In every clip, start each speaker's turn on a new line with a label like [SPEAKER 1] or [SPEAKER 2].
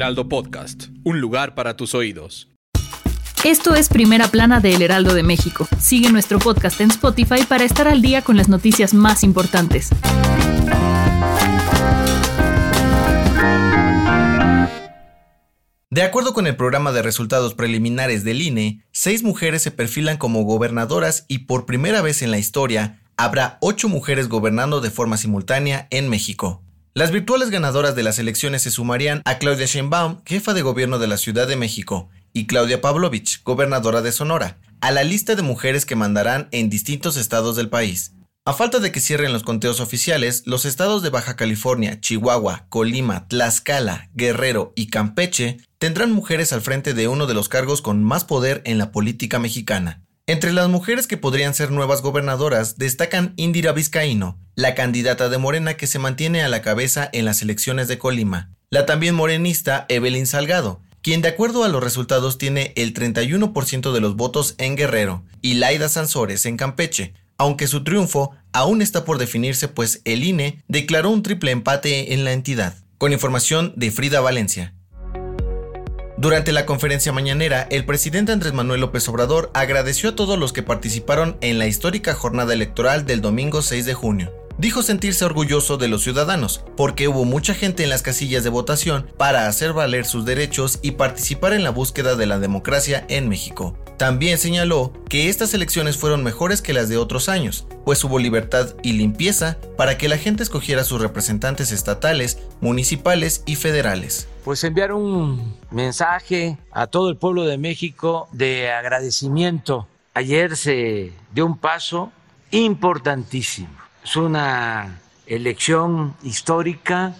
[SPEAKER 1] Heraldo Podcast, un lugar para tus oídos.
[SPEAKER 2] Esto es Primera Plana de El Heraldo de México. Sigue nuestro podcast en Spotify para estar al día con las noticias más importantes.
[SPEAKER 3] De acuerdo con el programa de resultados preliminares del INE, seis mujeres se perfilan como gobernadoras y por primera vez en la historia habrá ocho mujeres gobernando de forma simultánea en México. Las virtuales ganadoras de las elecciones se sumarían a Claudia Sheinbaum, jefa de gobierno de la Ciudad de México, y Claudia Pavlovich, gobernadora de Sonora, a la lista de mujeres que mandarán en distintos estados del país. A falta de que cierren los conteos oficiales, los estados de Baja California, Chihuahua, Colima, Tlaxcala, Guerrero y Campeche tendrán mujeres al frente de uno de los cargos con más poder en la política mexicana. Entre las mujeres que podrían ser nuevas gobernadoras destacan Indira Vizcaíno, la candidata de Morena que se mantiene a la cabeza en las elecciones de Colima, la también morenista Evelyn Salgado, quien de acuerdo a los resultados tiene el 31% de los votos en Guerrero, y Laida Sansores en Campeche, aunque su triunfo aún está por definirse pues el INE declaró un triple empate en la entidad. Con información de Frida Valencia. Durante la conferencia mañanera, el presidente Andrés Manuel López Obrador agradeció a todos los que participaron en la histórica jornada electoral del domingo 6 de junio. Dijo sentirse orgulloso de los ciudadanos, porque hubo mucha gente en las casillas de votación para hacer valer sus derechos y participar en la búsqueda de la democracia en México. También señaló que estas elecciones fueron mejores que las de otros años, pues hubo libertad y limpieza para que la gente escogiera sus representantes estatales, municipales y federales.
[SPEAKER 4] Pues enviar un mensaje a todo el pueblo de México de agradecimiento. Ayer se dio un paso importantísimo. Es una elección histórica.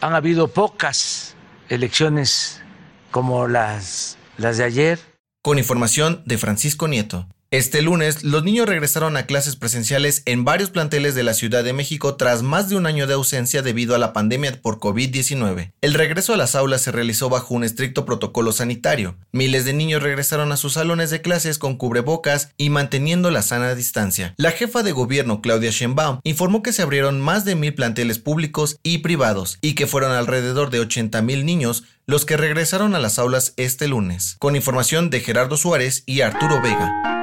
[SPEAKER 4] Han habido pocas elecciones como las, las de ayer
[SPEAKER 3] con información de Francisco Nieto. Este lunes, los niños regresaron a clases presenciales en varios planteles de la Ciudad de México tras más de un año de ausencia debido a la pandemia por COVID-19. El regreso a las aulas se realizó bajo un estricto protocolo sanitario. Miles de niños regresaron a sus salones de clases con cubrebocas y manteniendo la sana distancia. La jefa de gobierno, Claudia Sheinbaum, informó que se abrieron más de mil planteles públicos y privados y que fueron alrededor de 80 mil niños los que regresaron a las aulas este lunes. Con información de Gerardo Suárez y Arturo Vega.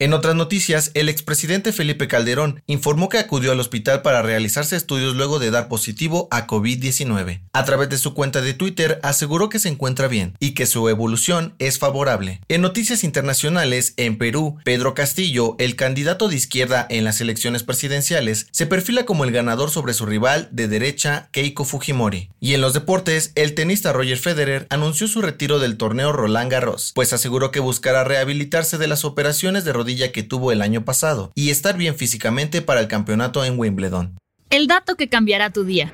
[SPEAKER 3] En otras noticias, el expresidente Felipe Calderón informó que acudió al hospital para realizarse estudios luego de dar positivo a COVID-19. A través de su cuenta de Twitter aseguró que se encuentra bien y que su evolución es favorable. En noticias internacionales, en Perú, Pedro Castillo, el candidato de izquierda en las elecciones presidenciales, se perfila como el ganador sobre su rival de derecha Keiko Fujimori. Y en los deportes, el tenista Roger Federer anunció su retiro del torneo Roland Garros, pues aseguró que buscará rehabilitarse de las operaciones de rodillas que tuvo el año pasado y estar bien físicamente para el campeonato en Wimbledon.
[SPEAKER 2] El dato que cambiará tu día.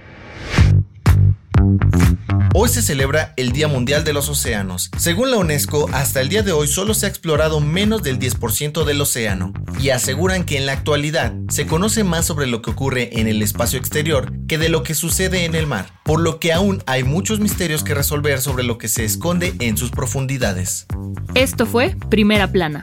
[SPEAKER 3] Hoy se celebra el Día Mundial de los Océanos. Según la UNESCO, hasta el día de hoy solo se ha explorado menos del 10% del océano, y aseguran que en la actualidad se conoce más sobre lo que ocurre en el espacio exterior que de lo que sucede en el mar, por lo que aún hay muchos misterios que resolver sobre lo que se esconde en sus profundidades.
[SPEAKER 2] Esto fue Primera Plana,